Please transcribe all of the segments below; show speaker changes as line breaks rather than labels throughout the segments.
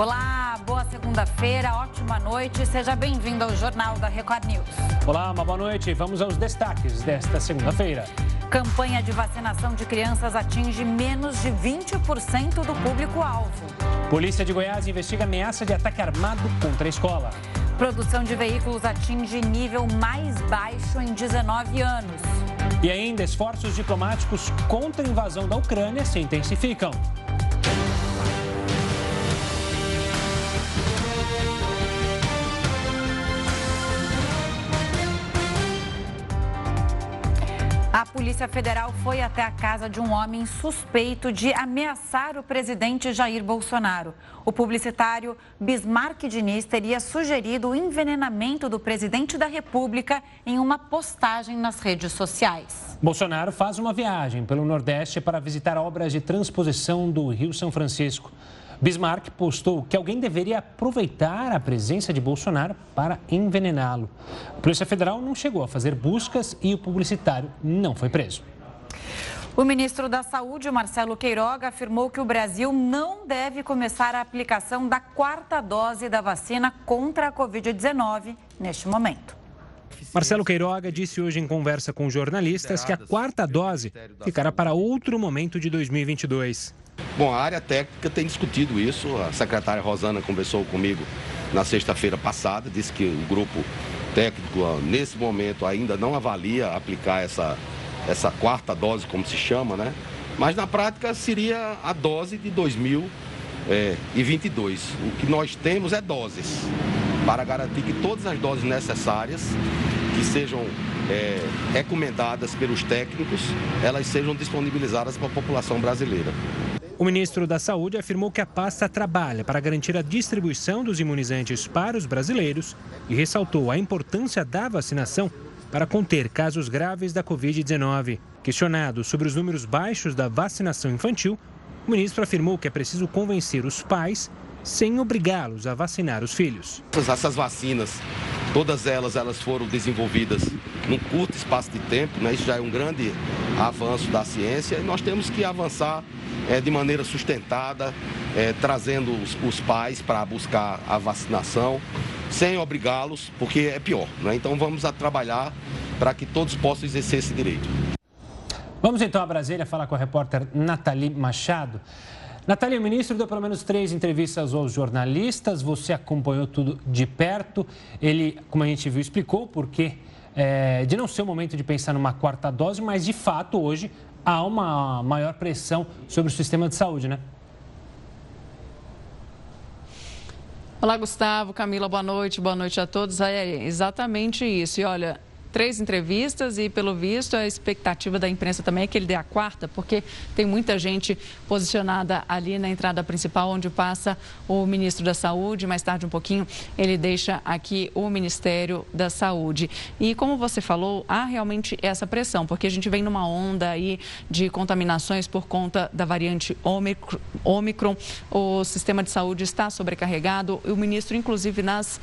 Olá, boa segunda-feira, ótima noite. Seja bem-vindo ao Jornal da Record News.
Olá, uma boa noite. Vamos aos destaques desta segunda-feira.
Campanha de vacinação de crianças atinge menos de 20% do público-alvo.
Polícia de Goiás investiga ameaça de ataque armado contra a escola.
Produção de veículos atinge nível mais baixo em 19 anos.
E ainda, esforços diplomáticos contra a invasão da Ucrânia se intensificam.
A Polícia Federal foi até a casa de um homem suspeito de ameaçar o presidente Jair Bolsonaro. O publicitário Bismarck Diniz teria sugerido o envenenamento do presidente da República em uma postagem nas redes sociais.
Bolsonaro faz uma viagem pelo Nordeste para visitar obras de transposição do Rio São Francisco. Bismarck postou que alguém deveria aproveitar a presença de Bolsonaro para envenená-lo. A Polícia Federal não chegou a fazer buscas e o publicitário não foi preso.
O ministro da Saúde, Marcelo Queiroga, afirmou que o Brasil não deve começar a aplicação da quarta dose da vacina contra a Covid-19 neste momento.
Marcelo Queiroga disse hoje em conversa com jornalistas que a quarta dose ficará para outro momento de 2022.
Bom, a área técnica tem discutido isso. A secretária Rosana conversou comigo na sexta-feira passada, disse que o grupo técnico, nesse momento, ainda não avalia aplicar essa, essa quarta dose, como se chama, né? Mas na prática seria a dose de 2022. O que nós temos é doses para garantir que todas as doses necessárias que sejam é, recomendadas pelos técnicos, elas sejam disponibilizadas para a população brasileira.
O ministro da Saúde afirmou que a pasta trabalha para garantir a distribuição dos imunizantes para os brasileiros e ressaltou a importância da vacinação para conter casos graves da Covid-19. Questionado sobre os números baixos da vacinação infantil, o ministro afirmou que é preciso convencer os pais sem obrigá-los a vacinar os filhos.
Essas vacinas, todas elas, elas foram desenvolvidas num curto espaço de tempo, né? isso já é um grande avanço da ciência e nós temos que avançar é, de maneira sustentada, é, trazendo os, os pais para buscar a vacinação, sem obrigá-los, porque é pior. Né? Então vamos a trabalhar para que todos possam exercer esse direito.
Vamos então a Brasília falar com a repórter Nathalie Machado. Nathalie, o ministro deu pelo menos três entrevistas aos jornalistas, você acompanhou tudo de perto. Ele, como a gente viu, explicou por quê é, de não ser o momento de pensar numa quarta dose, mas de fato hoje há uma maior pressão sobre o sistema de saúde, né?
Olá, Gustavo, Camila, boa noite, boa noite a todos. É exatamente isso. E olha, três entrevistas e, pelo visto, a expectativa da imprensa também é que ele dê a quarta, porque tem muita gente posicionada ali na entrada principal, onde passa o ministro da Saúde. Mais tarde, um pouquinho, ele deixa aqui o Ministério da Saúde. E, como você falou, há realmente essa pressão, porque a gente vem numa onda aí de contaminações por conta da variante Omicron. O sistema de saúde está sobrecarregado. O ministro, inclusive, nas uh,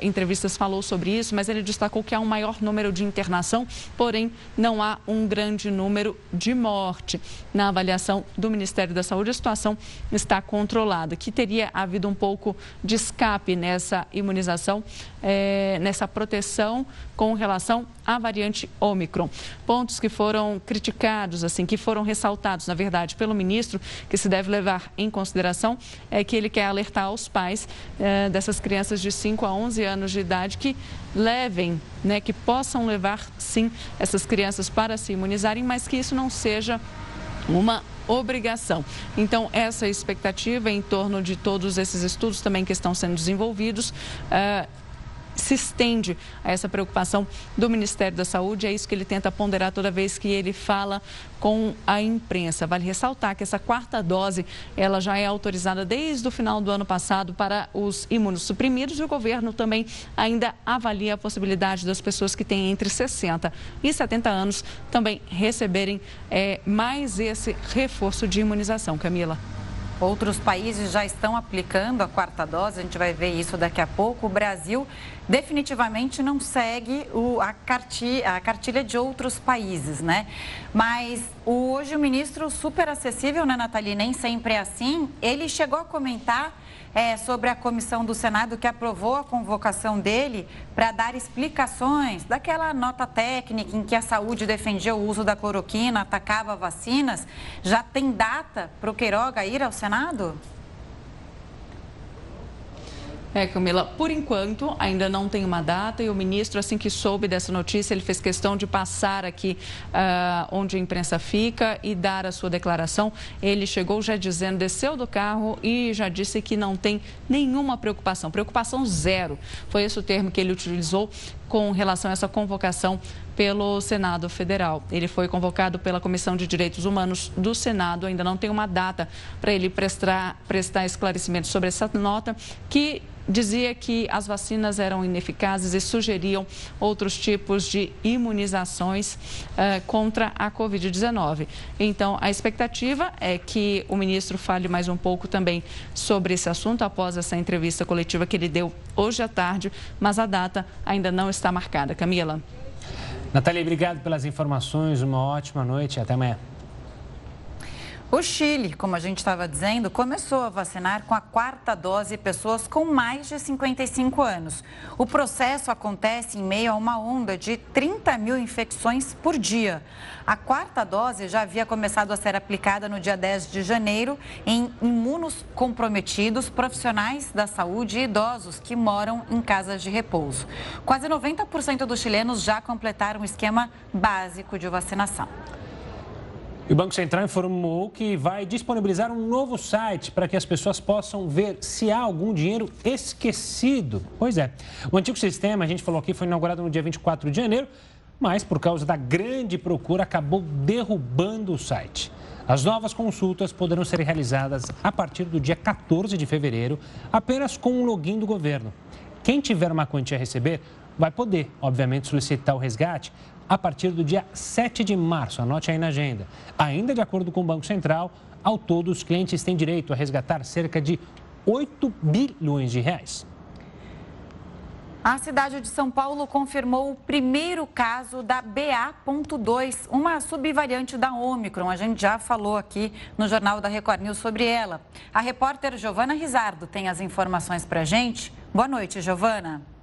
entrevistas falou sobre isso, mas ele destacou que há um maior número número de internação, porém não há um grande número de morte. Na avaliação do Ministério da Saúde, a situação está controlada, que teria havido um pouco de escape nessa imunização, é, nessa proteção com relação à variante Omicron. Pontos que foram criticados, assim, que foram ressaltados, na verdade, pelo ministro, que se deve levar em consideração, é que ele quer alertar aos pais é, dessas crianças de 5 a 11 anos de idade que levem, né, que possam levar, sim, essas crianças para se imunizarem, mas que isso não seja uma obrigação. Então, essa expectativa em torno de todos esses estudos também que estão sendo desenvolvidos. Uh, se estende a essa preocupação do Ministério da Saúde. É isso que ele tenta ponderar toda vez que ele fala com a imprensa. Vale ressaltar que essa quarta dose ela já é autorizada desde o final do ano passado para os imunossuprimidos e o governo também ainda avalia a possibilidade das pessoas que têm entre 60 e 70 anos também receberem é, mais esse reforço de imunização. Camila.
Outros países já estão aplicando a quarta dose, a gente vai ver isso daqui a pouco. O Brasil definitivamente não segue o, a, cartilha, a cartilha de outros países, né? Mas hoje o ministro super acessível, né, Nathalie? Nem sempre é assim. Ele chegou a comentar é, sobre a comissão do Senado que aprovou a convocação dele para dar explicações daquela nota técnica em que a saúde defendia o uso da cloroquina, atacava vacinas. Já tem data para o Queiroga ir ao Senado?
É, Camila, por enquanto ainda não tem uma data e o ministro, assim que soube dessa notícia, ele fez questão de passar aqui uh, onde a imprensa fica e dar a sua declaração. Ele chegou já dizendo, desceu do carro e já disse que não tem nenhuma preocupação, preocupação zero. Foi esse o termo que ele utilizou com relação a essa convocação pelo Senado Federal. Ele foi convocado pela Comissão de Direitos Humanos do Senado, ainda não tem uma data para ele prestar, prestar esclarecimentos sobre essa nota, que dizia que as vacinas eram ineficazes e sugeriam outros tipos de imunizações eh, contra a Covid-19. Então, a expectativa é que o ministro fale mais um pouco também sobre esse assunto após essa entrevista coletiva que ele deu hoje à tarde, mas a data ainda não está marcada. Camila.
Natália, obrigado pelas informações. Uma ótima noite até amanhã.
O Chile, como a gente estava dizendo, começou a vacinar com a quarta dose pessoas com mais de 55 anos. O processo acontece em meio a uma onda de 30 mil infecções por dia. A quarta dose já havia começado a ser aplicada no dia 10 de janeiro em imunos comprometidos, profissionais da saúde e idosos que moram em casas de repouso. Quase 90% dos chilenos já completaram o esquema básico de vacinação.
E o Banco Central informou que vai disponibilizar um novo site para que as pessoas possam ver se há algum dinheiro esquecido. Pois é, o antigo sistema, a gente falou aqui, foi inaugurado no dia 24 de janeiro, mas por causa da grande procura acabou derrubando o site. As novas consultas poderão ser realizadas a partir do dia 14 de fevereiro, apenas com o login do governo. Quem tiver uma quantia a receber vai poder, obviamente, solicitar o resgate a partir do dia 7 de março. Anote aí na agenda. Ainda de acordo com o Banco Central, ao todo os clientes têm direito a resgatar cerca de 8 bilhões de reais.
A cidade de São Paulo confirmou o primeiro caso da BA.2, uma subvariante da Omicron. A gente já falou aqui no Jornal da Record News sobre ela. A repórter Giovana Rizardo tem as informações para a gente. Boa noite, Giovana.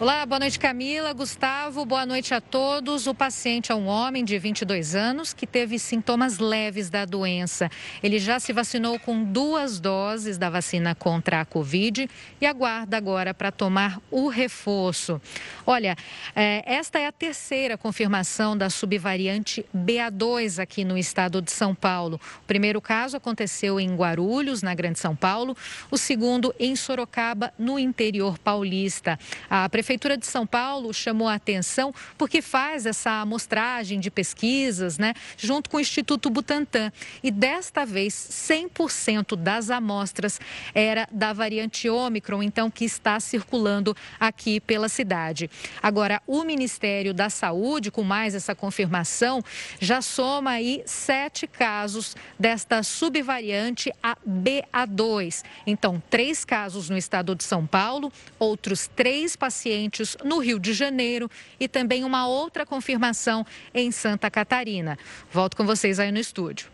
Olá, boa noite Camila, Gustavo, boa noite a todos. O paciente é um homem de 22 anos que teve sintomas leves da doença. Ele já se vacinou com duas doses da vacina contra a Covid e aguarda agora para tomar o reforço. Olha, é, esta é a terceira confirmação da subvariante BA2 aqui no estado de São Paulo. O primeiro caso aconteceu em Guarulhos, na Grande São Paulo, o segundo em Sorocaba, no interior paulista. A Prefeitura de São Paulo chamou a atenção porque faz essa amostragem de pesquisas, né, junto com o Instituto Butantan. E desta vez, 100% das amostras era da variante Ômicron, então que está circulando aqui pela cidade. Agora, o Ministério da Saúde, com mais essa confirmação, já soma aí sete casos desta subvariante a BA2. Então, três casos no estado de São Paulo, outros três pacientes pacientes no Rio de Janeiro e também uma outra confirmação em Santa Catarina. Volto com vocês aí no estúdio.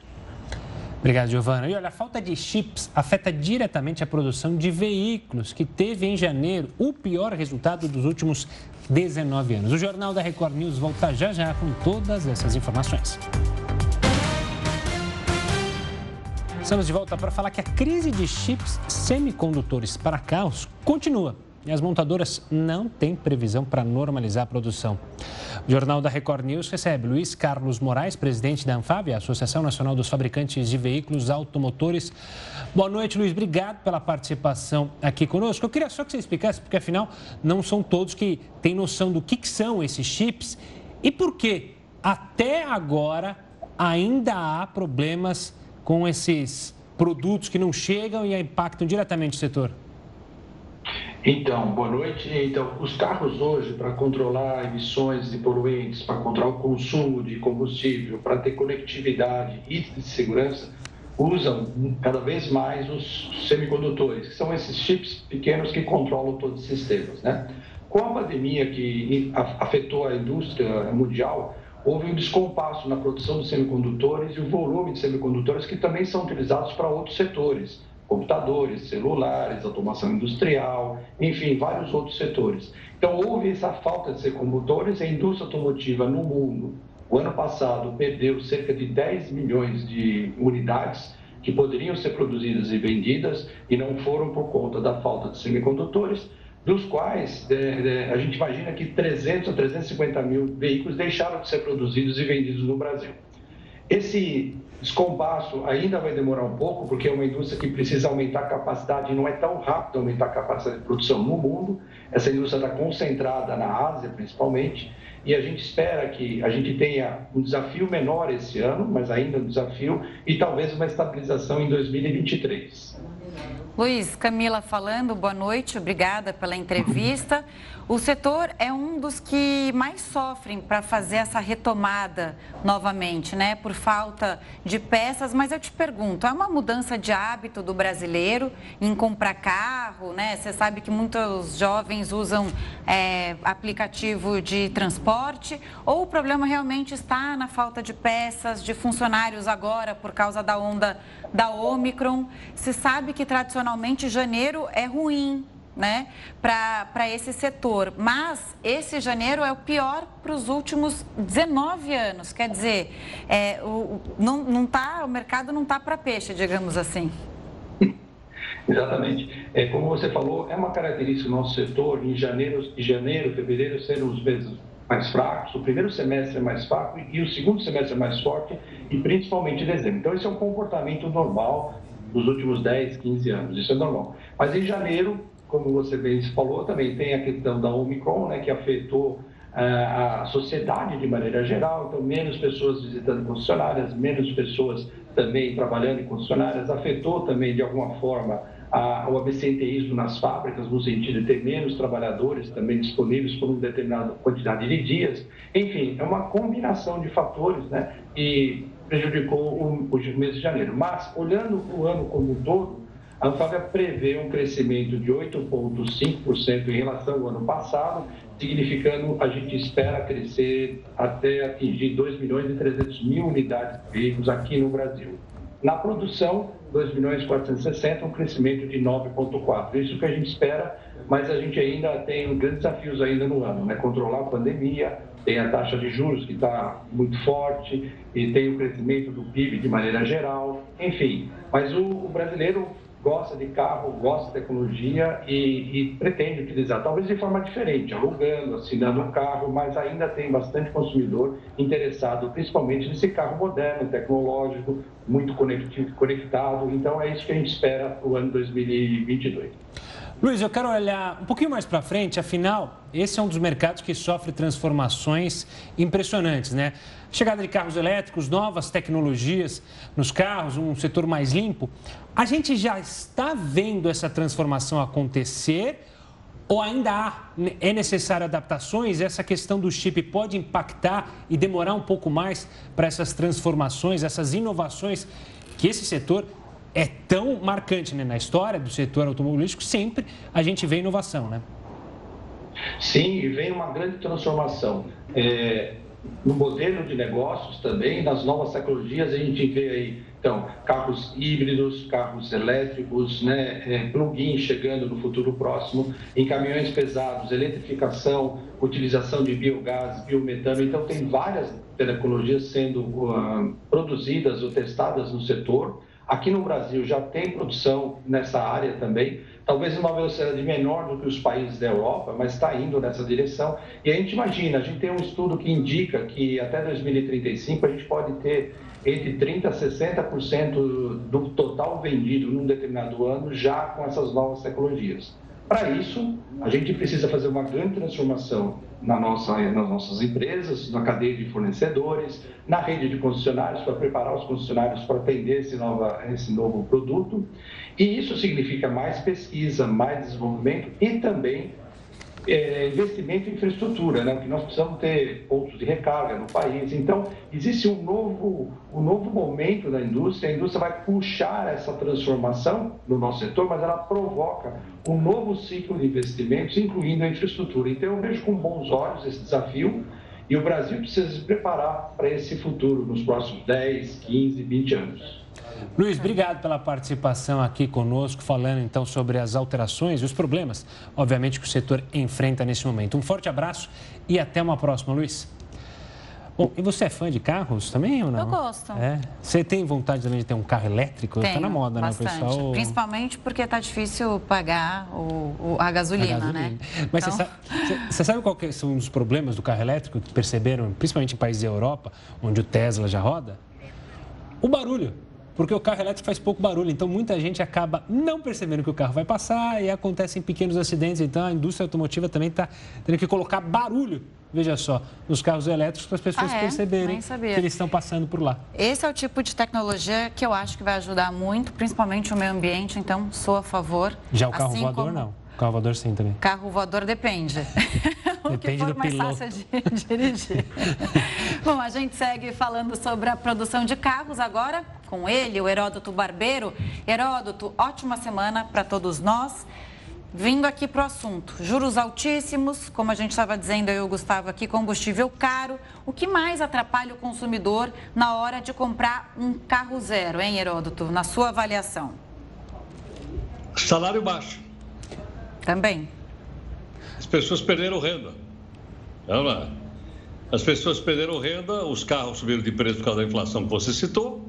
Obrigado, Giovana. E olha, a falta de chips afeta diretamente a produção de veículos, que teve em janeiro o pior resultado dos últimos 19 anos. O Jornal da Record News volta já já com todas essas informações. Estamos de volta para falar que a crise de chips semicondutores para carros continua e as montadoras não têm previsão para normalizar a produção. O Jornal da Record News recebe Luiz Carlos Moraes, presidente da Anfab, a Associação Nacional dos Fabricantes de Veículos Automotores. Boa noite, Luiz. Obrigado pela participação aqui conosco. Eu queria só que você explicasse, porque afinal não são todos que têm noção do que, que são esses chips e por que até agora ainda há problemas com esses produtos que não chegam e impactam diretamente o setor.
Então, boa noite. Então, os carros hoje, para controlar emissões de poluentes, para controlar o consumo de combustível, para ter conectividade e de segurança, usam cada vez mais os semicondutores, que são esses chips pequenos que controlam todos os sistemas. Né? Com a pandemia que afetou a indústria mundial, houve um descompasso na produção de semicondutores e o volume de semicondutores que também são utilizados para outros setores, computadores, celulares, automação industrial, enfim, vários outros setores. Então, houve essa falta de semicondutores a indústria automotiva no mundo, o ano passado, perdeu cerca de 10 milhões de unidades que poderiam ser produzidas e vendidas e não foram por conta da falta de semicondutores, dos quais é, é, a gente imagina que 300 a 350 mil veículos deixaram de ser produzidos e vendidos no Brasil. Esse descompasso ainda vai demorar um pouco, porque é uma indústria que precisa aumentar a capacidade, não é tão rápido aumentar a capacidade de produção no mundo. Essa indústria está concentrada na Ásia, principalmente, e a gente espera que a gente tenha um desafio menor esse ano, mas ainda um desafio, e talvez uma estabilização em 2023.
Luiz, Camila falando, boa noite, obrigada pela entrevista. O setor é um dos que mais sofrem para fazer essa retomada novamente, né? Por falta de peças. Mas eu te pergunto, é uma mudança de hábito do brasileiro em comprar carro, né? Você sabe que muitos jovens usam é, aplicativo de transporte. Ou o problema realmente está na falta de peças, de funcionários agora por causa da onda da Omicron? Se sabe que tradicionalmente janeiro é ruim né, para esse setor. Mas esse janeiro é o pior para os últimos 19 anos. Quer dizer, é, o, não, não tá, o mercado não está para peixe, digamos assim.
Exatamente. É, como você falou, é uma característica do nosso setor em janeiro, janeiro fevereiro serem os meses mais fracos, o primeiro semestre é mais fraco e o segundo semestre é mais forte, e principalmente dezembro. Então, esse é um comportamento normal dos últimos 10, 15 anos, isso é normal. Mas em janeiro, como você bem falou, também tem a questão da Omicron, né, que afetou uh, a sociedade de maneira geral, então menos pessoas visitando concessionárias, menos pessoas também trabalhando em concessionárias, afetou também de alguma forma a, o absenteísmo nas fábricas, no sentido de ter menos trabalhadores também disponíveis por uma determinada quantidade de dias. Enfim, é uma combinação de fatores né, e prejudicou o mês de janeiro. Mas, olhando o ano como um todo, a Anfávia prevê um crescimento de 8,5% em relação ao ano passado, significando a gente espera crescer até atingir 2 milhões e 300 mil unidades de veículos aqui no Brasil. Na produção, 2 milhões e 460, um crescimento de 9,4. Isso que a gente espera, mas a gente ainda tem grandes desafios ainda no ano, né? Controlar a pandemia, tem a taxa de juros que está muito forte e tem o crescimento do PIB de maneira geral, enfim. Mas o, o brasileiro gosta de carro, gosta de tecnologia e, e, pretende utilizar, talvez de forma diferente, alugando, assinando um carro, mas ainda tem bastante consumidor interessado, principalmente nesse carro moderno, tecnológico, muito conectado. Então é isso que a gente espera para o ano 2022.
Luiz, eu quero olhar um pouquinho mais para frente, afinal, esse é um dos mercados que sofre transformações impressionantes, né? Chegada de carros elétricos, novas tecnologias nos carros, um setor mais limpo. A gente já está vendo essa transformação acontecer ou ainda há, é necessário adaptações? Essa questão do chip pode impactar e demorar um pouco mais para essas transformações, essas inovações que esse setor é tão marcante né? na história do setor automobilístico, sempre a gente vê inovação, né?
Sim, vem uma grande transformação. É, no modelo de negócios também, nas novas tecnologias, a gente vê aí, então, carros híbridos, carros elétricos, né, é, plug-in chegando no futuro próximo, em caminhões pesados, eletrificação, utilização de biogás, biometano. Então, tem várias tecnologias sendo uh, produzidas ou testadas no setor Aqui no Brasil já tem produção nessa área também, talvez uma velocidade menor do que os países da Europa, mas está indo nessa direção. E a gente imagina, a gente tem um estudo que indica que até 2035 a gente pode ter entre 30% a 60% do total vendido num determinado ano já com essas novas tecnologias. Para isso, a gente precisa fazer uma grande transformação na nossa, nas nossas empresas, na cadeia de fornecedores, na rede de concessionários, para preparar os concessionários para atender esse, nova, esse novo produto. E isso significa mais pesquisa, mais desenvolvimento e também é, investimento em infraestrutura, né? que nós precisamos ter pontos de recarga no país. Então, existe um novo, um novo momento da indústria, a indústria vai puxar essa transformação no nosso setor, mas ela provoca um novo ciclo de investimentos, incluindo a infraestrutura. Então, eu vejo com bons olhos esse desafio e o Brasil precisa se preparar para esse futuro nos próximos 10, 15, 20 anos.
Luiz, obrigado pela participação aqui conosco, falando então sobre as alterações e os problemas, obviamente, que o setor enfrenta nesse momento. Um forte abraço e até uma próxima, Luiz. Bom, e você é fã de carros também ou não?
Eu gosto.
É? Você tem vontade também de ter um carro elétrico?
Tenho,
tá na moda,
bastante.
né, pessoal?
Principalmente porque tá difícil pagar o, o a, gasolina, a, gasolina, né?
Mas então... você, sabe, você sabe qual que são os problemas do carro elétrico que perceberam, principalmente em países da Europa, onde o Tesla já roda? O barulho porque o carro elétrico faz pouco barulho. Então, muita gente acaba não percebendo que o carro vai passar e acontecem pequenos acidentes. Então, a indústria automotiva também está tendo que colocar barulho, veja só, nos carros elétricos para as pessoas
ah, é?
perceberem que eles estão passando por lá.
Esse é o tipo de tecnologia que eu acho que vai ajudar muito, principalmente o meio ambiente. Então, sou a favor.
Já o carro assim voador, como... não. Carro voador sim também.
Carro voador depende. o que for mais piloto. fácil de dirigir. Bom, a gente segue falando sobre a produção de carros agora com ele, o Heródoto Barbeiro. Heródoto, ótima semana para todos nós. Vindo aqui para o assunto, juros altíssimos, como a gente estava dizendo eu e o Gustavo aqui, combustível caro. O que mais atrapalha o consumidor na hora de comprar um carro zero, hein, Heródoto, na sua avaliação?
Salário baixo.
Também.
As pessoas perderam renda. As pessoas perderam renda, os carros subiram de preço por causa da inflação que você citou,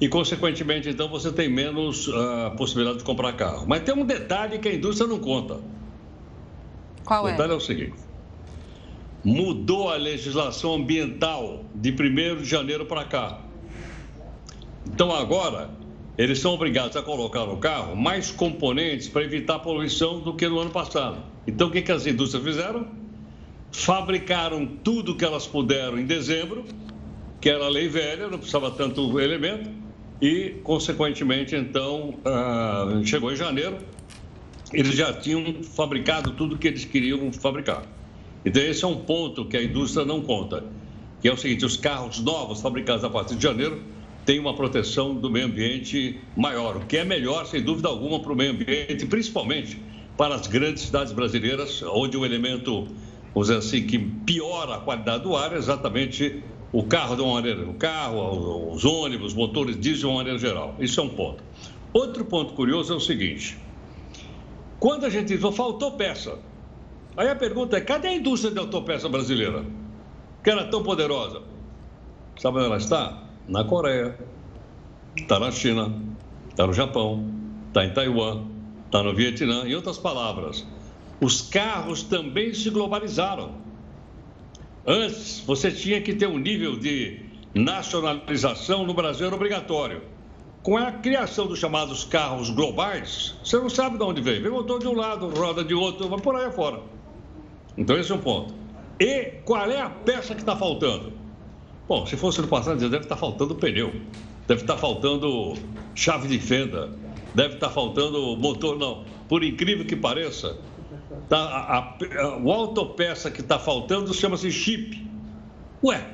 e, consequentemente, então, você tem menos uh, possibilidade de comprar carro. Mas tem um detalhe que a indústria não conta.
Qual
é?
O
detalhe é o seguinte: mudou a legislação ambiental de 1 de janeiro para cá. Então, agora, eles são obrigados a colocar no carro mais componentes para evitar poluição do que no ano passado. Então, o que, que as indústrias fizeram? Fabricaram tudo que elas puderam em dezembro, que era a lei velha, não precisava tanto elemento, e, consequentemente, então, ah, chegou em janeiro, eles já tinham fabricado tudo que eles queriam fabricar. Então, esse é um ponto que a indústria não conta, que é o seguinte, os carros novos fabricados a partir de janeiro tem uma proteção do meio ambiente maior, o que é melhor, sem dúvida alguma, para o meio ambiente, principalmente para as grandes cidades brasileiras, onde o elemento, vamos dizer assim, que piora a qualidade do ar é exatamente o carro de uma maneira, o carro, os ônibus, motores diesel de uma maneira geral. Isso é um ponto. Outro ponto curioso é o seguinte: quando a gente diz, faltou peça, aí a pergunta é: cadê a indústria de autopeça brasileira? Que era tão poderosa? Sabe onde ela está? na Coreia, está na China, está no Japão, está em Taiwan, está no Vietnã. Em outras palavras, os carros também se globalizaram. Antes, você tinha que ter um nível de nacionalização no Brasil era obrigatório. Com a criação dos chamados carros globais, você não sabe de onde vem. Vem motor de um lado, roda de outro, vai por aí afora. Então, esse é um ponto. E qual é a peça que está faltando? Bom, se fosse no passado, deve estar faltando pneu, deve estar faltando chave de fenda, deve estar faltando motor, não. Por incrível que pareça, tá, a, a, o autopeça que está faltando chama-se chip. Ué,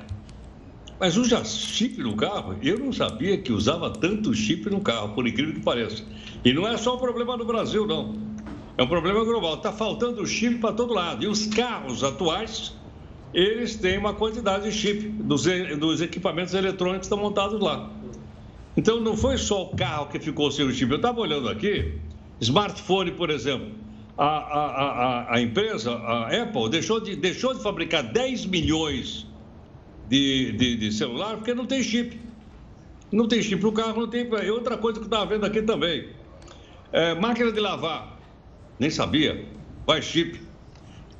mas usa chip no carro? Eu não sabia que usava tanto chip no carro, por incrível que pareça. E não é só um problema no Brasil, não. É um problema global. Está faltando chip para todo lado. E os carros atuais eles têm uma quantidade de chip dos, dos equipamentos eletrônicos que estão montados lá. Então, não foi só o carro que ficou sem o chip. Eu estava olhando aqui, smartphone, por exemplo. A, a, a, empresa, a Apple, deixou de, deixou de fabricar 10 milhões de, de, de celular porque não tem chip. Não tem chip no carro, não tem. E outra coisa que eu estava vendo aqui também: é, máquina de lavar. Nem sabia. Vai chip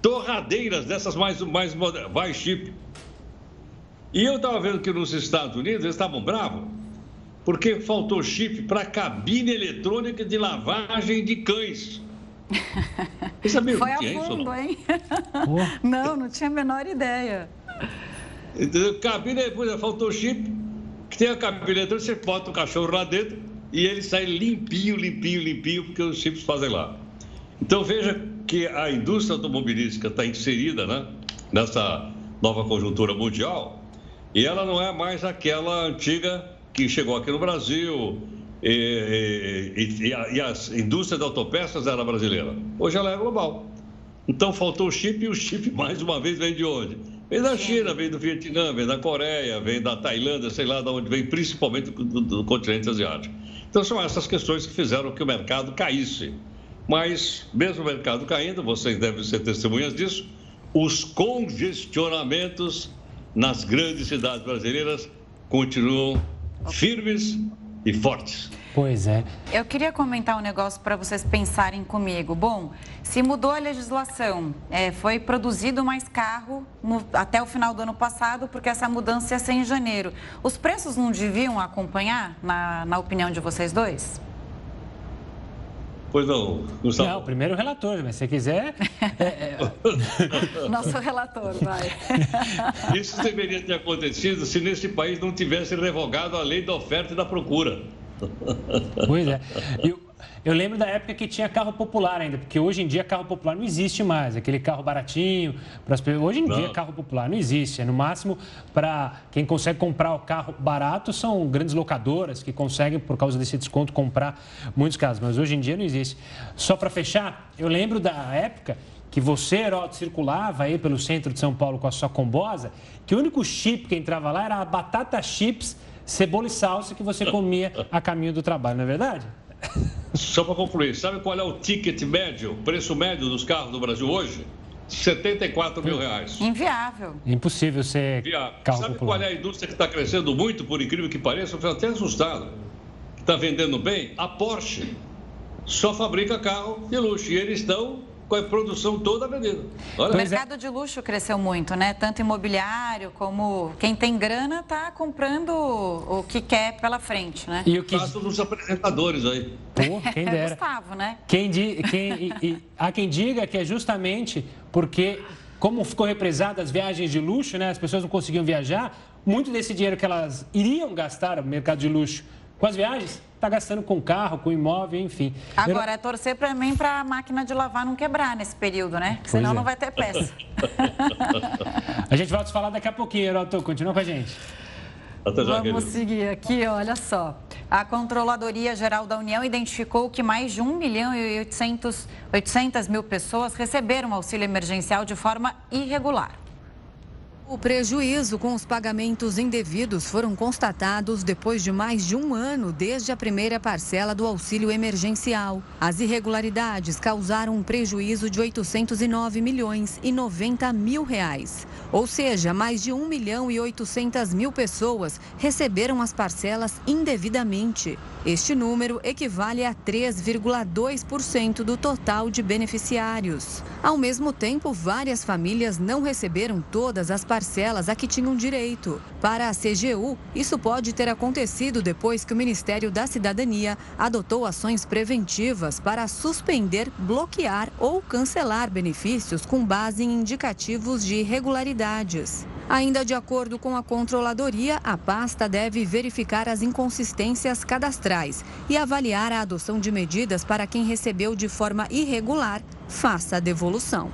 torradeiras dessas mais, mais modernas, vai chip. E eu estava vendo que nos Estados Unidos eles estavam bravos, porque faltou chip para cabine eletrônica de lavagem de cães.
Você sabia Foi que a fundo, hein? Oh. Não, não tinha a menor ideia.
Entendeu? Cabine, depois faltou chip, que tem a cabine eletrônica, você bota o cachorro lá dentro e ele sai limpinho, limpinho, limpinho, porque os chips fazem lá. Então veja porque a indústria automobilística está inserida né, nessa nova conjuntura mundial e ela não é mais aquela antiga que chegou aqui no Brasil e, e, e, a, e as indústrias de autopeças era brasileira. Hoje ela é global. Então faltou o chip e o chip, mais uma vez, vem de onde? Vem da China, vem do Vietnã, vem da Coreia, vem da Tailândia, sei lá de onde vem, principalmente do, do, do continente asiático. Então são essas questões que fizeram que o mercado caísse. Mas, mesmo o mercado caindo, vocês devem ser testemunhas disso, os congestionamentos nas grandes cidades brasileiras continuam firmes e fortes.
Pois é. Eu queria comentar um negócio para vocês pensarem comigo. Bom, se mudou a legislação, é, foi produzido mais carro no, até o final do ano passado, porque essa mudança ia ser em janeiro. Os preços não deviam acompanhar, na, na opinião de vocês dois?
Pois não,
Gustavo. Não, primeiro o relator, mas se quiser. É,
é... Nosso relator, vai.
Isso deveria ter acontecido se nesse país não tivesse revogado a lei da oferta e da procura.
Pois é. Eu, eu lembro da época que tinha carro popular ainda, porque hoje em dia carro popular não existe mais. Aquele carro baratinho. Pras... Hoje em não. dia carro popular não existe. É no máximo para quem consegue comprar o carro barato são grandes locadoras que conseguem, por causa desse desconto, comprar muitos carros. Mas hoje em dia não existe. Só para fechar, eu lembro da época que você, Heródoto, circulava aí pelo centro de São Paulo com a sua combosa, que o único chip que entrava lá era a batata chips cebola e salsa que você comia a caminho do trabalho, não é verdade?
Só para concluir, sabe qual é o ticket médio, preço médio dos carros do Brasil hoje? 74 mil reais.
Inviável.
Impossível ser
Inviável. carro Sabe popular. qual é a indústria que está crescendo muito, por incrível que pareça? Eu fico até assustado. Está vendendo bem? A Porsche. Só fabrica carro de luxo. E eles estão com a produção toda vendida.
Olha. O mercado de luxo cresceu muito, né? Tanto imobiliário como quem tem grana está comprando o que quer pela frente, né?
E o que... caso dos apresentadores aí.
Pô, quem dera.
É Gustavo, né?
Quem, di... quem... E, e... Há quem diga que é justamente porque como ficou represada as viagens de luxo, né? As pessoas não conseguiam viajar, muito desse dinheiro que elas iriam gastar no mercado de luxo com as viagens, está gastando com carro, com imóvel, enfim.
Agora, Eu... é torcer para mim para a máquina de lavar não quebrar nesse período, né? Senão é. não vai ter peça.
a gente volta a falar daqui a pouquinho, Heroto. Continua com a gente.
Até já, Vamos querido. seguir aqui, olha só. A Controladoria Geral da União identificou que mais de 1 milhão e 800, 800 mil pessoas receberam auxílio emergencial de forma irregular.
O prejuízo com os pagamentos indevidos foram constatados depois de mais de um ano desde a primeira parcela do auxílio emergencial. As irregularidades causaram um prejuízo de 809 milhões e 90 mil reais. Ou seja, mais de 1 milhão e 800 mil pessoas receberam as parcelas indevidamente. Este número equivale a 3,2% do total de beneficiários. Ao mesmo tempo, várias famílias não receberam todas as parcelas a que tinham direito. Para a CGU, isso pode ter acontecido depois que o Ministério da Cidadania adotou ações preventivas para suspender, bloquear ou cancelar benefícios com base em indicativos de irregularidades. Ainda de acordo com a controladoria, a pasta deve verificar as inconsistências cadastrais e avaliar a adoção de medidas para quem recebeu de forma irregular, faça a devolução.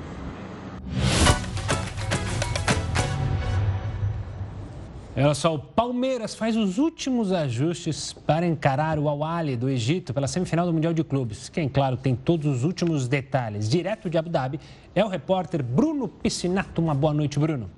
Olha só, o Palmeiras faz os últimos ajustes para encarar o Al-Ahly do Egito pela semifinal do Mundial de Clubes. Quem, claro, tem todos os últimos detalhes direto de Abu Dhabi é o repórter Bruno Piscinato. Uma boa noite, Bruno.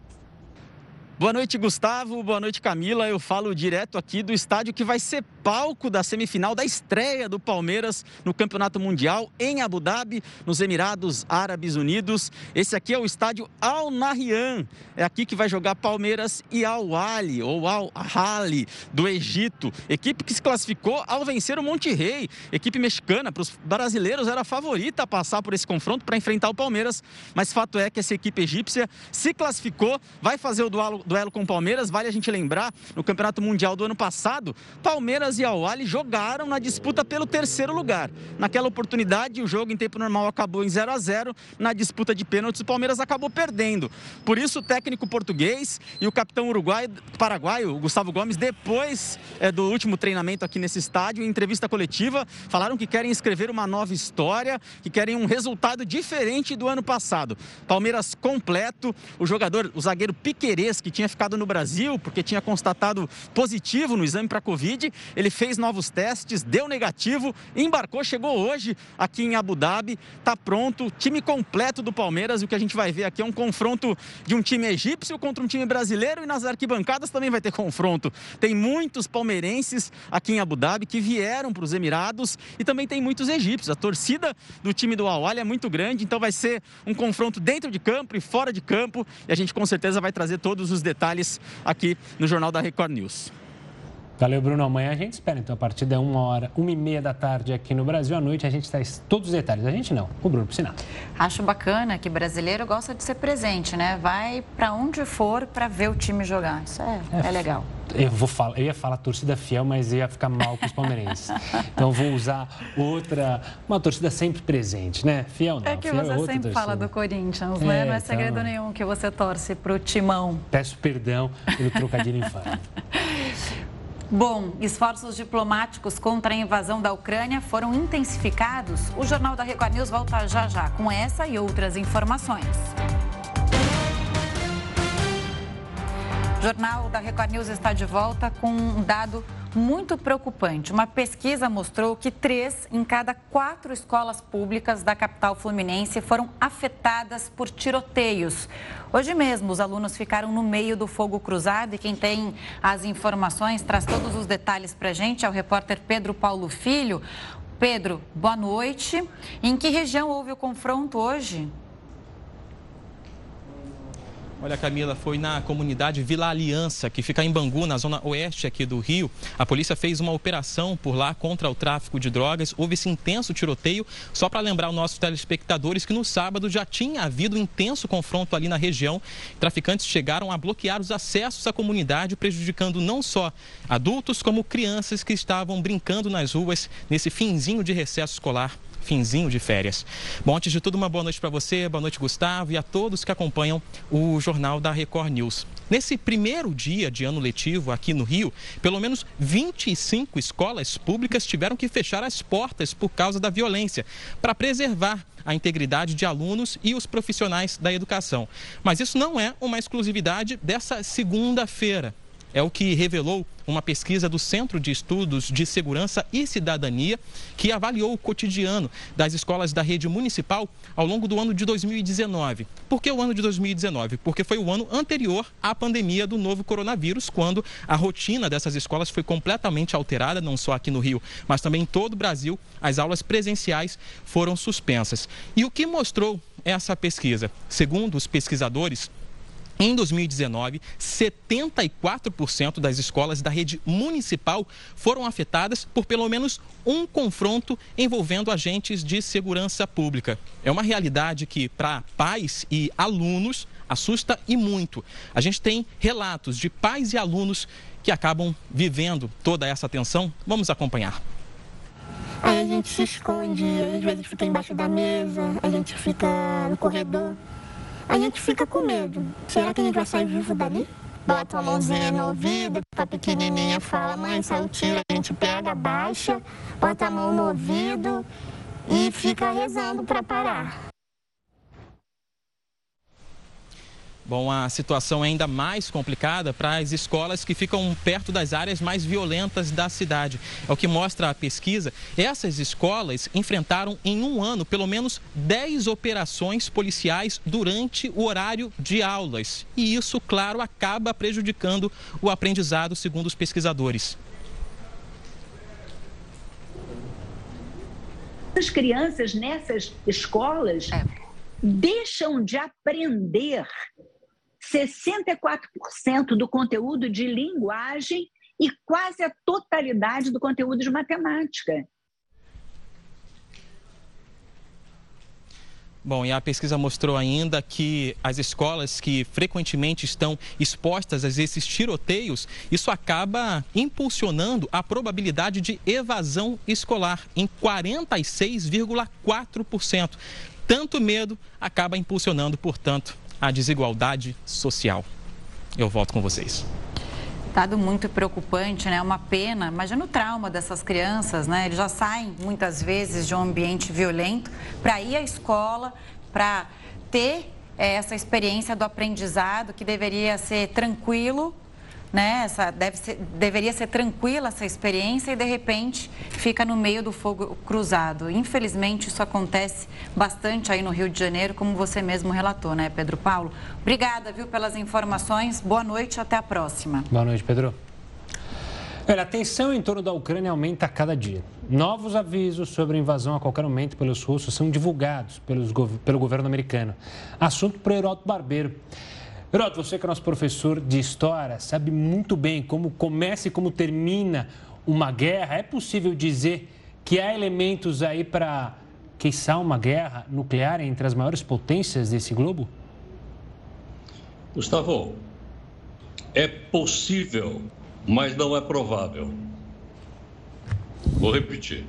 Boa noite, Gustavo. Boa noite, Camila. Eu falo direto aqui do estádio que vai ser palco da semifinal da estreia do Palmeiras no Campeonato Mundial em Abu Dhabi, nos Emirados Árabes Unidos. Esse aqui é o estádio Al Nahyan. É aqui que vai jogar Palmeiras e Al Ali ou Al Ahly do Egito. Equipe que se classificou ao vencer o Monte Rei. Equipe mexicana para os brasileiros era a favorita a passar por esse confronto para enfrentar o Palmeiras, mas fato é que essa equipe egípcia se classificou, vai fazer o duelo duelo com o Palmeiras, vale a gente lembrar, no Campeonato Mundial do ano passado, Palmeiras e Al jogaram na disputa pelo terceiro lugar. Naquela oportunidade, o jogo em tempo normal acabou em 0 a 0 Na disputa de pênaltis, o Palmeiras acabou perdendo. Por isso, o técnico português e o capitão uruguaio, paraguaio, o Gustavo Gomes, depois é, do último treinamento aqui nesse estádio, em entrevista coletiva, falaram que querem escrever uma nova história, que querem um resultado diferente do ano passado. Palmeiras completo, o jogador, o zagueiro Piquerez, que tinha ficado no Brasil porque tinha constatado positivo no exame para Covid, ele fez novos testes, deu negativo, embarcou, chegou hoje aqui em Abu Dhabi, está pronto, time completo do Palmeiras. O que a gente vai ver aqui é um confronto de um time egípcio contra um time brasileiro e nas arquibancadas também vai ter confronto. Tem muitos palmeirenses aqui em Abu Dhabi que vieram para os Emirados e também tem muitos egípcios. A torcida do time do Al é muito grande, então vai ser um confronto dentro de campo e fora de campo e a gente com certeza vai trazer todos os detalhes aqui no Jornal da Record News.
Valeu, Bruno. Amanhã a gente espera, então, a partir da uma hora, uma e meia da tarde aqui no Brasil. À noite a gente traz todos os detalhes. A gente não, o Bruno Piscinato.
Acho bacana que brasileiro gosta de ser presente, né? Vai para onde for para ver o time jogar. Isso é, é, é legal.
Eu, vou falar, eu ia falar torcida fiel, mas ia ficar mal com os palmeirenses. então vou usar outra, uma torcida sempre presente, né? Fiel não.
É que
fiel
você
é
sempre
torcida.
fala do Corinthians, né? Não é então... segredo nenhum que você torce pro timão.
Peço perdão pelo trocadilho infame.
Bom, esforços diplomáticos contra a invasão da Ucrânia foram intensificados. O Jornal da Record News volta já já com essa e outras informações. O Jornal da Record News está de volta com um dado muito preocupante. Uma pesquisa mostrou que três em cada quatro escolas públicas da capital fluminense foram afetadas por tiroteios. Hoje mesmo, os alunos ficaram no meio do fogo cruzado e quem tem as informações traz todos os detalhes para a gente é o repórter Pedro Paulo Filho. Pedro, boa noite. Em que região houve o confronto hoje?
Olha, Camila, foi na comunidade Vila Aliança, que fica em Bangu, na zona oeste aqui do Rio. A polícia fez uma operação por lá contra o tráfico de drogas. Houve esse intenso tiroteio. Só para lembrar os nossos telespectadores que no sábado já tinha havido um intenso confronto ali na região. Traficantes chegaram a bloquear os acessos à comunidade, prejudicando não só adultos, como crianças que estavam brincando nas ruas nesse finzinho de recesso escolar finzinho de férias. Bom, antes de tudo, uma boa noite para você, boa noite, Gustavo, e a todos que acompanham o jornal da Record News. Nesse primeiro dia de ano letivo aqui no Rio, pelo menos 25 escolas públicas tiveram que fechar as portas por causa da violência, para preservar a integridade de alunos e os profissionais da educação. Mas isso não é uma exclusividade dessa segunda-feira. É o que revelou uma pesquisa do Centro de Estudos de Segurança e Cidadania, que avaliou o cotidiano das escolas da rede municipal ao longo do ano de 2019. Por que o ano de 2019? Porque foi o ano anterior à pandemia do novo coronavírus, quando a rotina dessas escolas foi completamente alterada, não só aqui no Rio, mas também em todo o Brasil. As aulas presenciais foram suspensas. E o que mostrou essa pesquisa? Segundo os pesquisadores, em 2019, 74% das escolas da rede municipal foram afetadas por pelo menos um confronto envolvendo agentes de segurança pública. É uma realidade que, para pais e alunos, assusta e muito. A gente tem relatos de pais e alunos que acabam vivendo toda essa tensão. Vamos acompanhar.
Aí a gente se esconde, às vezes fica embaixo da mesa, a gente fica no corredor a gente fica com medo. Será que a gente vai sair vivo dali? Bota a mãozinha no ouvido, a pequenininha fala, mãe, saiu tiro, a gente pega, baixa, bota a mão no ouvido e fica rezando para parar.
Bom, a situação é ainda mais complicada para as escolas que ficam perto das áreas mais violentas da cidade. É o que mostra a pesquisa. Essas escolas enfrentaram em um ano pelo menos 10 operações policiais durante o horário de aulas. E isso, claro, acaba prejudicando o aprendizado, segundo os pesquisadores.
As crianças nessas escolas é. deixam de aprender 64% do conteúdo de linguagem e quase a totalidade do conteúdo de matemática.
Bom, e a pesquisa mostrou ainda que as escolas que frequentemente estão expostas a esses tiroteios, isso acaba impulsionando a probabilidade de evasão escolar em 46,4%. Tanto medo acaba impulsionando, portanto, a desigualdade social. Eu volto com vocês
dado muito preocupante, né? Uma pena. Imagina o trauma dessas crianças, né? Eles já saem muitas vezes de um ambiente violento para ir à escola, para ter é, essa experiência do aprendizado que deveria ser tranquilo, né? Essa deve ser, deveria ser tranquila essa experiência e de repente fica no meio do fogo cruzado. Infelizmente isso acontece bastante aí no Rio de Janeiro, como você mesmo relatou, né, Pedro Paulo? Obrigada, viu, pelas informações. Boa noite, até a próxima.
Boa noite, Pedro. Olha, a tensão em torno da Ucrânia aumenta a cada dia. Novos avisos sobre invasão a qualquer momento pelos russos são divulgados pelos, pelo governo americano. Assunto para o Heroto Barbeiro. Heroto, você que é nosso professor de história, sabe muito bem como começa e como termina uma guerra. É possível dizer que há elementos aí para, quiçá, uma guerra nuclear entre as maiores potências desse globo?
Gustavo, é possível, mas não é provável. Vou repetir.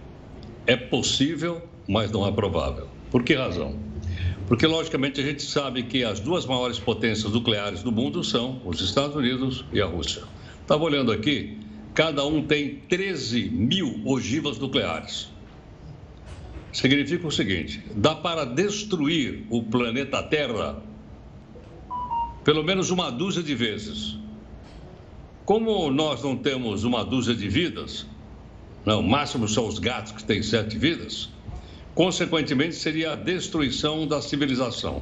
É possível, mas não é provável. Por que razão? Porque, logicamente, a gente sabe que as duas maiores potências nucleares do mundo são os Estados Unidos e a Rússia. Estava olhando aqui, cada um tem 13 mil ogivas nucleares. Significa o seguinte: dá para destruir o planeta Terra pelo menos uma dúzia de vezes. Como nós não temos uma dúzia de vidas, não, o máximo são os gatos que têm sete vidas, consequentemente, seria a destruição da civilização.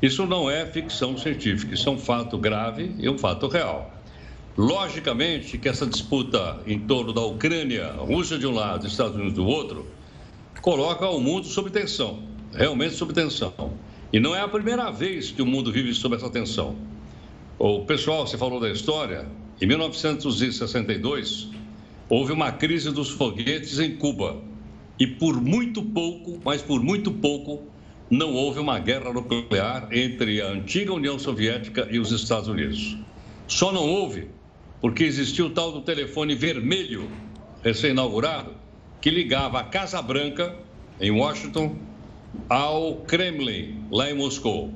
Isso não é ficção científica, isso é um fato grave e um fato real. Logicamente que essa disputa em torno da Ucrânia, Rússia de um lado, Estados Unidos do outro, coloca o mundo sob tensão, realmente sob tensão. E não é a primeira vez que o mundo vive sob essa tensão. O pessoal, você falou da história, em 1962, houve uma crise dos foguetes em Cuba. E por muito pouco, mas por muito pouco, não houve uma guerra nuclear entre a antiga União Soviética e os Estados Unidos. Só não houve porque existia o tal do telefone vermelho, recém-inaugurado, que ligava a Casa Branca, em Washington, ao Kremlin, lá em Moscou.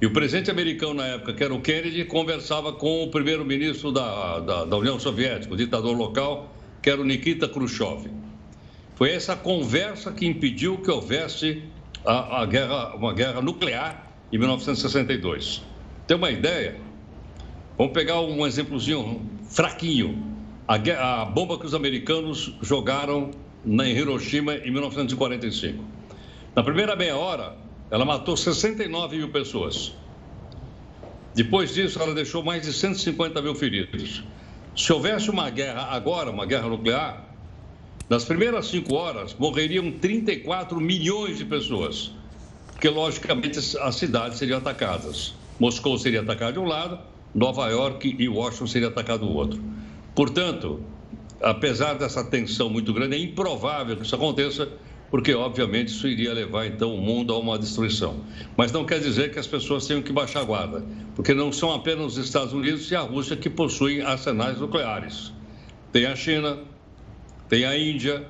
E o presidente americano na época, que era o Kennedy, conversava com o primeiro-ministro da, da, da União Soviética, o ditador local, que era o Nikita Khrushchev. Foi essa conversa que impediu que houvesse a, a guerra, uma guerra nuclear em 1962. Tem uma ideia? Vamos pegar um exemplozinho fraquinho. A, a bomba que os americanos jogaram na, Hiroshima em 1945. Na primeira meia hora, ela matou 69 mil pessoas. Depois disso, ela deixou mais de 150 mil feridos. Se houvesse uma guerra agora, uma guerra nuclear, nas primeiras cinco horas, morreriam 34 milhões de pessoas, porque, logicamente, as cidades seriam atacadas. Moscou seria atacada de um lado, Nova York e Washington seriam atacados do outro. Portanto, apesar dessa tensão muito grande, é improvável que isso aconteça, porque, obviamente, isso iria levar, então, o mundo a uma destruição. Mas não quer dizer que as pessoas tenham que baixar a guarda, porque não são apenas os Estados Unidos e a Rússia que possuem arsenais nucleares. Tem a China, tem a Índia,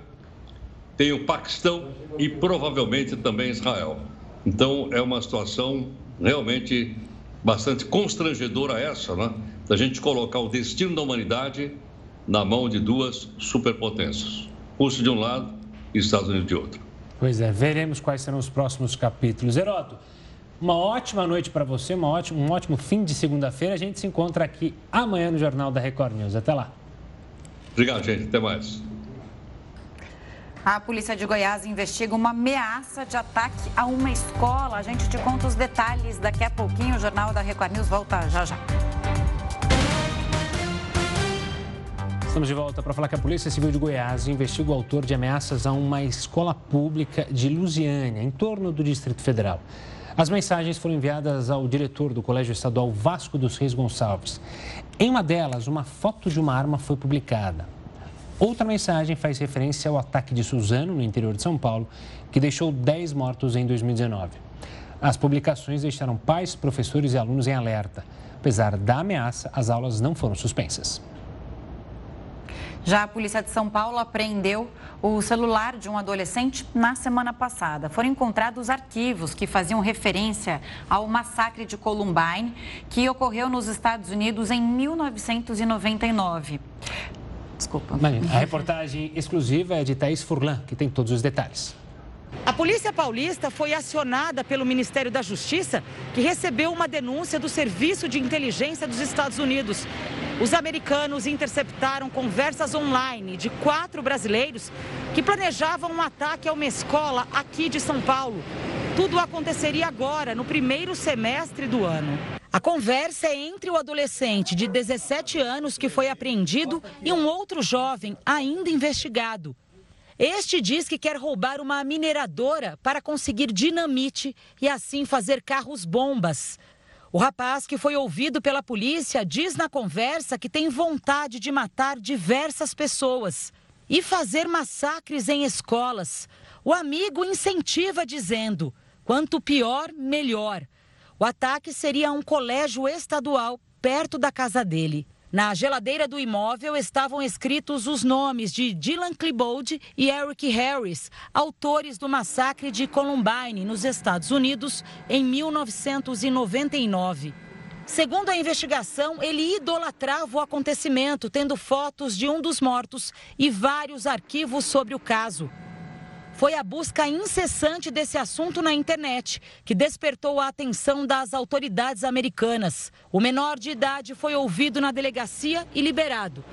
tem o Paquistão e provavelmente também Israel. Então é uma situação realmente bastante constrangedora essa, né? Da gente colocar o destino da humanidade na mão de duas superpotências. Rússia de um lado e Estados Unidos de outro.
Pois é, veremos quais serão os próximos capítulos. Heroto, uma ótima noite para você, uma ótima, um ótimo fim de segunda-feira. A gente se encontra aqui amanhã no Jornal da Record News. Até lá.
Obrigado, gente. Até mais.
A polícia de Goiás investiga uma ameaça de ataque a uma escola. A gente te conta os detalhes daqui a pouquinho. O Jornal da Record News volta já já.
Estamos de volta para falar que a Polícia Civil de Goiás investiga o autor de ameaças a uma escola pública de Lusiânia, em torno do Distrito Federal. As mensagens foram enviadas ao diretor do Colégio Estadual Vasco dos Reis Gonçalves. Em uma delas, uma foto de uma arma foi publicada. Outra mensagem faz referência ao ataque de Suzano, no interior de São Paulo, que deixou 10 mortos em 2019. As publicações deixaram pais, professores e alunos em alerta. Apesar da ameaça, as aulas não foram suspensas.
Já a polícia de São Paulo apreendeu o celular de um adolescente na semana passada. Foram encontrados arquivos que faziam referência ao massacre de Columbine, que ocorreu nos Estados Unidos em 1999.
Desculpa. Marina, a reportagem exclusiva é de Thaís Furlan, que tem todos os detalhes.
A Polícia Paulista foi acionada pelo Ministério da Justiça, que recebeu uma denúncia do Serviço de Inteligência dos Estados Unidos. Os americanos interceptaram conversas online de quatro brasileiros que planejavam um ataque a uma escola aqui de São Paulo. Tudo aconteceria agora, no primeiro semestre do ano. A conversa é entre o adolescente de 17 anos que foi apreendido e um outro jovem ainda investigado. Este diz que quer roubar uma mineradora para conseguir dinamite e assim fazer carros-bombas. O rapaz, que foi ouvido pela polícia, diz na conversa que tem vontade de matar diversas pessoas e fazer massacres em escolas. O amigo incentiva dizendo: quanto pior, melhor. O ataque seria a um colégio estadual perto da casa dele. Na geladeira do imóvel estavam escritos os nomes de Dylan Klebold e Eric Harris, autores do massacre de Columbine, nos Estados Unidos, em 1999. Segundo a investigação, ele idolatrava o acontecimento, tendo fotos de um dos mortos e vários arquivos sobre o caso foi a busca incessante desse assunto na internet que despertou a atenção das autoridades americanas. O menor de idade foi ouvido na delegacia e liberado.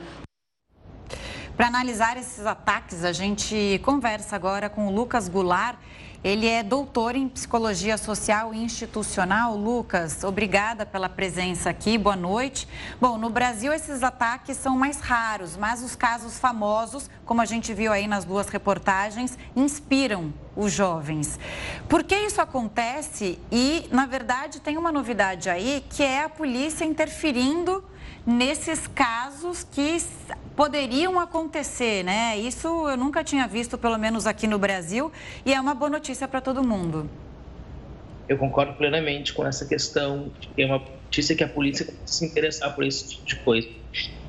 Para analisar esses ataques, a gente conversa agora com o Lucas Goulart. Ele é doutor em psicologia social e institucional. Lucas, obrigada pela presença aqui. Boa noite. Bom, no Brasil esses ataques são mais raros, mas os casos famosos, como a gente viu aí nas duas reportagens, inspiram os jovens. Por que isso acontece? E, na verdade, tem uma novidade aí, que é a polícia interferindo nesses casos que poderiam acontecer, né? Isso eu nunca tinha visto, pelo menos aqui no Brasil, e é uma boa notícia para todo mundo.
Eu concordo plenamente com essa questão. É uma notícia que a polícia se interessar por esse tipo de coisa.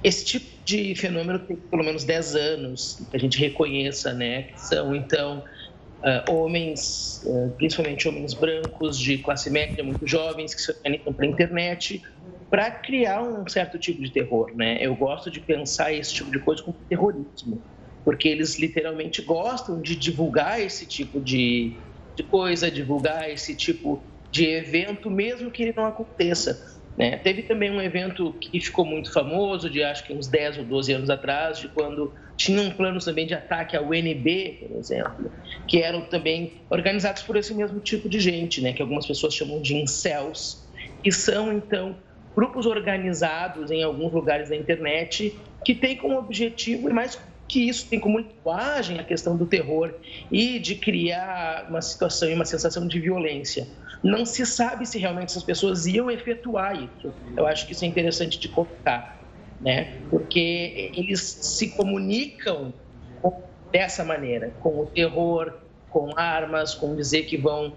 Esse tipo de fenômeno tem pelo menos 10 anos que a gente reconheça, né? Que são, então, uh, homens, uh, principalmente homens brancos de classe média, muito jovens, que se organizam para a internet para criar um certo tipo de terror, né? Eu gosto de pensar esse tipo de coisa como terrorismo, porque eles literalmente gostam de divulgar esse tipo de, de coisa, divulgar esse tipo de evento, mesmo que ele não aconteça. Né? Teve também um evento que ficou muito famoso, de acho que uns 10 ou 12 anos atrás, de quando tinha um plano também de ataque ao UNB, por exemplo, que eram também organizados por esse mesmo tipo de gente, né? que algumas pessoas chamam de incels, e são, então, grupos organizados em alguns lugares da internet que têm como objetivo, e mais que isso tem como linguagem a questão do terror e de criar uma situação e uma sensação de violência. Não se sabe se realmente essas pessoas iam efetuar isso. Eu acho que isso é interessante de colocar, né? Porque eles se comunicam dessa maneira, com o terror, com armas, com dizer que vão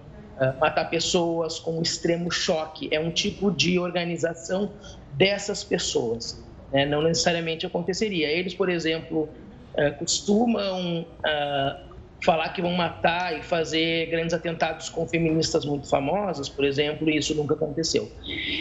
matar pessoas com extremo choque. É um tipo de organização dessas pessoas. Né? Não necessariamente aconteceria. Eles, por exemplo, ah, costumam ah, falar que vão matar e fazer grandes atentados com feministas muito famosas, por exemplo, e isso nunca aconteceu.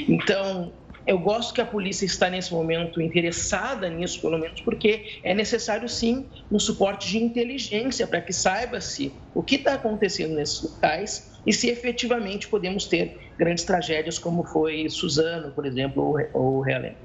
Então, eu gosto que a polícia está nesse momento interessada nisso, pelo menos porque é necessário sim um suporte de inteligência para que saiba-se o que está acontecendo nesses locais e se efetivamente podemos ter grandes tragédias como foi Suzano, por exemplo, ou Realengo.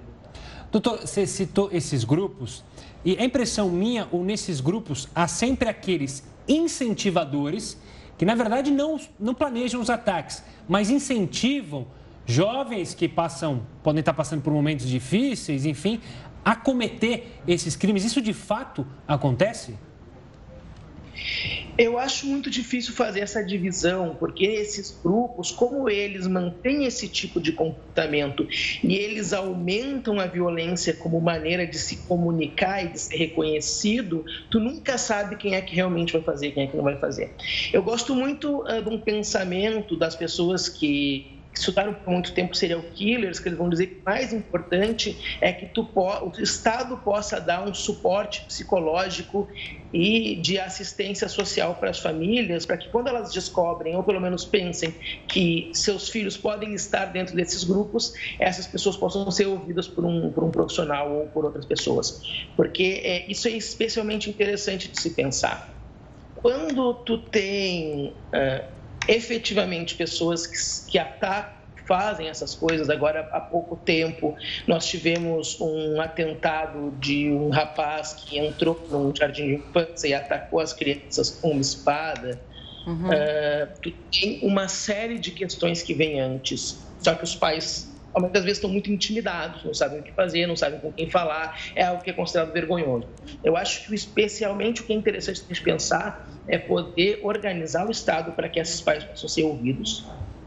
Doutor, você citou esses grupos e a impressão minha, ou nesses grupos, há sempre aqueles incentivadores que, na verdade, não, não planejam os ataques, mas incentivam jovens que passam, podem estar passando por momentos difíceis, enfim, a cometer esses crimes. Isso de fato acontece?
Eu acho muito difícil fazer essa divisão, porque esses grupos, como eles mantêm esse tipo de comportamento e eles aumentam a violência como maneira de se comunicar e de ser reconhecido, tu nunca sabe quem é que realmente vai fazer, quem é que não vai fazer. Eu gosto muito uh, de um pensamento das pessoas que estudaram por muito tempo serial killers, que eles vão dizer que o mais importante é que tu, o Estado possa dar um suporte psicológico e de assistência social para as famílias, para que quando elas descobrem, ou pelo menos pensem, que seus filhos podem estar dentro desses grupos, essas pessoas possam ser ouvidas por um, por um profissional ou por outras pessoas. Porque é, isso é especialmente interessante de se pensar. Quando tu tem... Uh, efetivamente pessoas que, que atacam fazem essas coisas. Agora, há pouco tempo, nós tivemos um atentado de um rapaz que entrou num jardim de infância e atacou as crianças com uma espada. Uhum. Uh, tem uma série de questões que vêm antes. Só que os pais muitas vezes estão muito intimidados, não sabem o que fazer, não sabem com quem falar, é algo que é considerado vergonhoso. Eu acho que especialmente o que é interessante a gente pensar é poder organizar o Estado para que esses pais possam ser ouvidos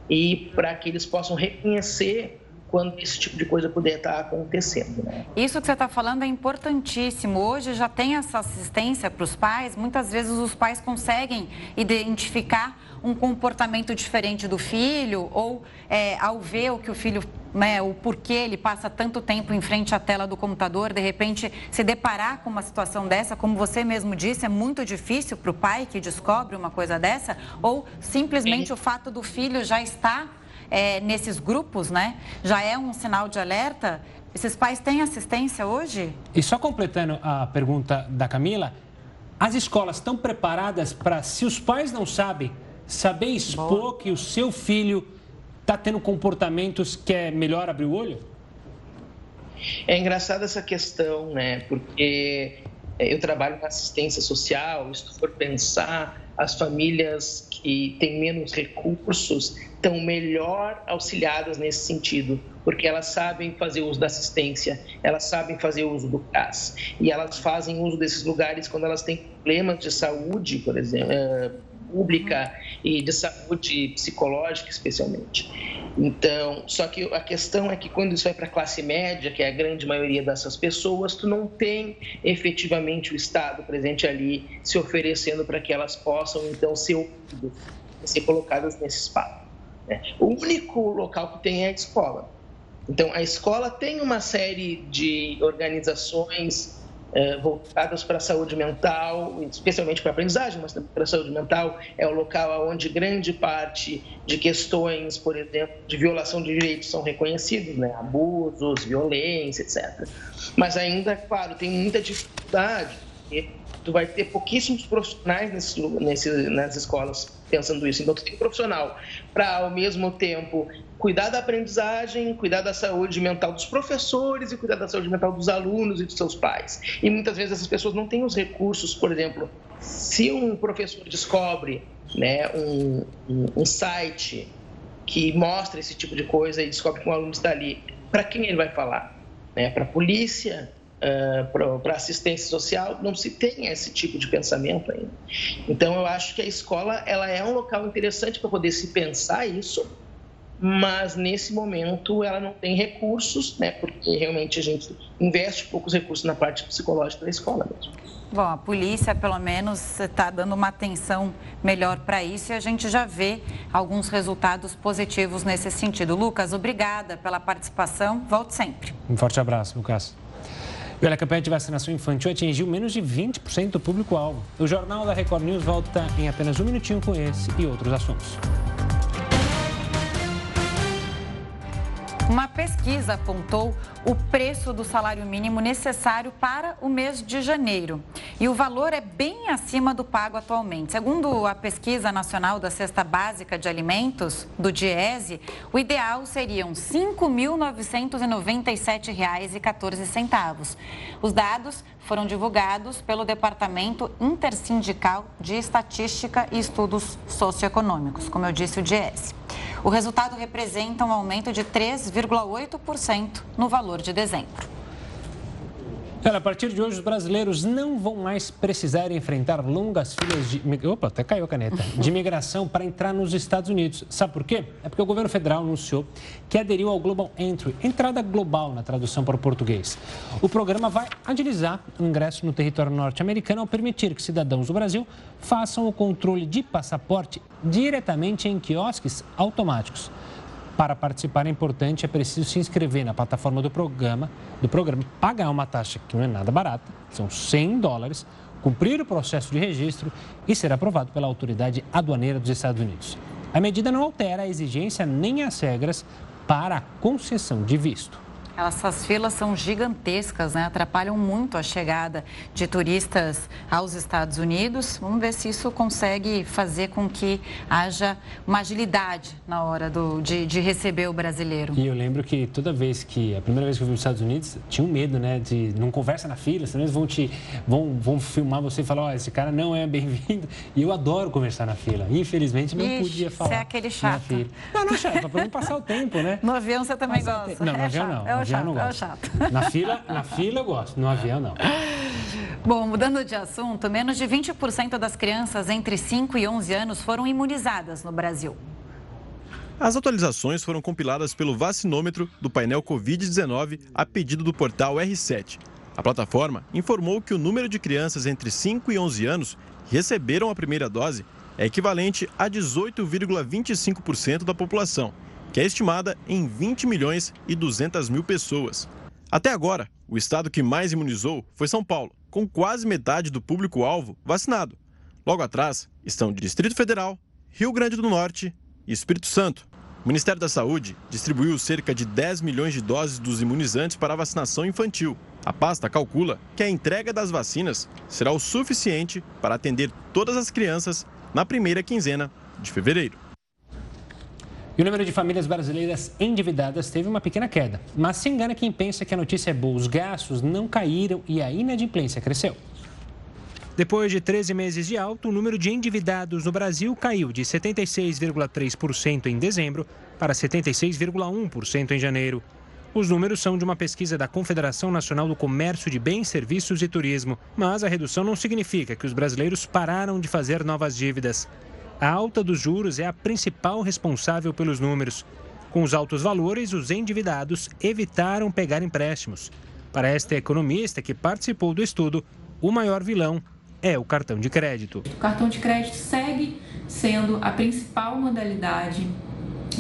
e para que eles possam reconhecer quando esse tipo de coisa puder estar acontecendo. Né?
Isso que você está falando é importantíssimo. Hoje já tem essa assistência para os pais. Muitas vezes os pais conseguem identificar um comportamento diferente do filho ou é, ao ver o que o filho né, o porquê ele passa tanto tempo em frente à tela do computador, de repente se deparar com uma situação dessa, como você mesmo disse, é muito difícil para o pai que descobre uma coisa dessa, ou simplesmente o fato do filho já estar é, nesses grupos, né, já é um sinal de alerta. Esses pais têm assistência hoje?
E só completando a pergunta da Camila, as escolas estão preparadas para, se os pais não sabem, saber expor Boa. que o seu filho está tendo comportamentos que é melhor abrir o olho?
É engraçada essa questão, né? Porque eu trabalho com assistência social, se tu for pensar, as famílias que têm menos recursos estão melhor auxiliadas nesse sentido, porque elas sabem fazer uso da assistência, elas sabem fazer uso do CAS, e elas fazem uso desses lugares quando elas têm problemas de saúde, por exemplo eh, pública e de saúde psicológica, especialmente. Então, só que a questão é que quando isso vai para a classe média, que é a grande maioria dessas pessoas, tu não tem efetivamente o Estado presente ali se oferecendo para que elas possam, então, ser ouvidas, ser colocadas nesse espaço. Né? O único local que tem é a escola. Então, a escola tem uma série de organizações é, voltadas para a saúde mental, especialmente para a aprendizagem, mas também para a saúde mental. É o local onde grande parte de questões, por exemplo, de violação de direitos são reconhecidos, né? abusos, violência, etc. Mas ainda, claro, tem muita dificuldade, porque tu vai ter pouquíssimos profissionais nesse, nesse, nas escolas pensando isso. Então, tu tem um profissional para, ao mesmo tempo, cuidar da aprendizagem, cuidar da saúde mental dos professores e cuidar da saúde mental dos alunos e dos seus pais. E muitas vezes essas pessoas não têm os recursos, por exemplo, se um professor descobre né, um, um, um site que mostra esse tipo de coisa e descobre que um aluno está ali, para quem ele vai falar? Né? Para a polícia? uh, para assistência social, não se tem esse tipo de pensamento ainda. Então, eu acho que a escola ela é um local interessante para poder se pensar isso, mas nesse momento ela não tem recursos, né, porque realmente a gente investe poucos recursos na parte psicológica da escola mesmo.
Bom, a polícia, pelo menos, está dando uma atenção melhor para isso e a gente já vê alguns resultados positivos nesse sentido. Lucas, obrigada pela participação. Volte sempre.
Um forte abraço, Lucas. E olha, a campanha de vacinação infantil atingiu menos de 20% do público-alvo. O Jornal da Record News volta em apenas um minutinho com esse e outros assuntos.
Uma pesquisa apontou o preço do salário mínimo necessário para o mês de janeiro. E o valor é bem acima do pago atualmente. Segundo a Pesquisa Nacional da Cesta Básica de Alimentos, do DIESE, o ideal seriam R$ 5.997,14. Os dados foram divulgados pelo Departamento Intersindical de Estatística e Estudos Socioeconômicos, como eu disse, o DIESE. O resultado representa um aumento de 3,8% no valor de dezembro.
A partir de hoje, os brasileiros não vão mais precisar enfrentar longas filas de. Opa, até caiu a caneta. De imigração para entrar nos Estados Unidos. Sabe por quê? É porque o governo federal anunciou que aderiu ao Global Entry, entrada global na tradução para o português. O programa vai agilizar o ingresso no território norte-americano ao permitir que cidadãos do Brasil façam o controle de passaporte diretamente em quiosques automáticos. Para participar é importante, é preciso se inscrever na plataforma do programa, do programa, pagar uma taxa que não é nada barata, são 100 dólares, cumprir o processo de registro e ser aprovado pela autoridade aduaneira dos Estados Unidos. A medida não altera a exigência nem as regras para a concessão de visto.
Essas filas são gigantescas, né? atrapalham muito a chegada de turistas aos Estados Unidos. Vamos ver se isso consegue fazer com que haja uma agilidade na hora do, de, de receber o brasileiro.
E eu lembro que toda vez que, a primeira vez que eu vim para os Estados Unidos, tinha um medo, né? De não conversa na fila, senão eles vão te vão, vão filmar você e falar, ó, oh, esse cara não é bem-vindo. E eu adoro conversar na fila. Infelizmente, não Ixi, podia falar. Você
é aquele chato.
Não, não é chato, para não passar o tempo, né?
No avião você também Passar gosta.
Não, no é avião chato. não. É avião chato, não gosto. É na fila, na fila eu gosto, no avião não.
Bom, mudando de assunto, menos de 20% das crianças entre 5 e 11 anos foram imunizadas no Brasil.
As atualizações foram compiladas pelo vacinômetro do painel Covid-19 a pedido do portal R7. A plataforma informou que o número de crianças entre 5 e 11 anos que receberam a primeira dose é equivalente a 18,25% da população que é estimada em 20 milhões e 200 mil pessoas. Até agora, o estado que mais imunizou foi São Paulo, com quase metade do público-alvo vacinado. Logo atrás estão Distrito Federal, Rio Grande do Norte e Espírito Santo. O Ministério da Saúde distribuiu cerca de 10 milhões de doses dos imunizantes para a vacinação infantil. A pasta calcula que a entrega das vacinas será o suficiente para atender todas as crianças na primeira quinzena de fevereiro.
E o número de famílias brasileiras endividadas teve uma pequena queda. Mas se engana quem pensa que a notícia é boa. Os gastos não caíram e a inadimplência cresceu. Depois de 13 meses de alto, o número de endividados no Brasil caiu de 76,3% em dezembro para 76,1% em janeiro. Os números são de uma pesquisa da Confederação Nacional do Comércio de Bens, Serviços e Turismo. Mas a redução não significa que os brasileiros pararam de fazer novas dívidas. A alta dos juros é a principal responsável pelos números. Com os altos valores, os endividados evitaram pegar empréstimos. Para esta economista que participou do estudo, o maior vilão é o cartão de crédito.
O cartão de crédito segue sendo a principal modalidade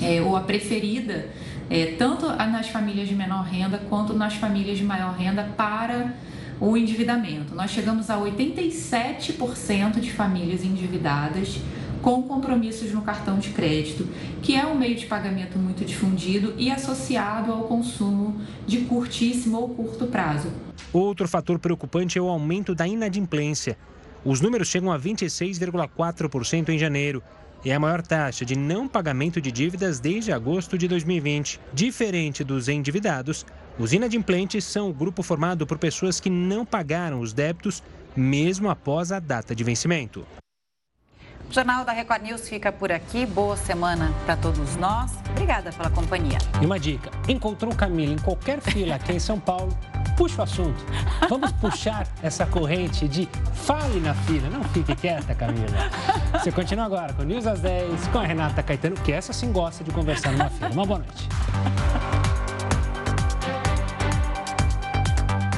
é, ou a preferida, é, tanto nas famílias de menor renda quanto nas famílias de maior renda para o endividamento. Nós chegamos a 87% de famílias endividadas com compromissos no cartão de crédito, que é um meio de pagamento muito difundido e associado ao consumo de curtíssimo ou curto prazo.
Outro fator preocupante é o aumento da inadimplência. Os números chegam a 26,4% em janeiro. É a maior taxa de não pagamento de dívidas desde agosto de 2020. Diferente dos endividados, os inadimplentes são o grupo formado por pessoas que não pagaram os débitos mesmo após a data de vencimento.
O Jornal da Record News fica por aqui. Boa semana para todos nós. Obrigada pela companhia.
E uma dica: encontrou Camila em qualquer fila aqui em São Paulo, puxa o assunto. Vamos puxar essa corrente de fale na fila. Não fique quieta, Camila. Você continua agora com News às 10, com a Renata Caetano, que essa sim gosta de conversar numa fila. Uma boa noite.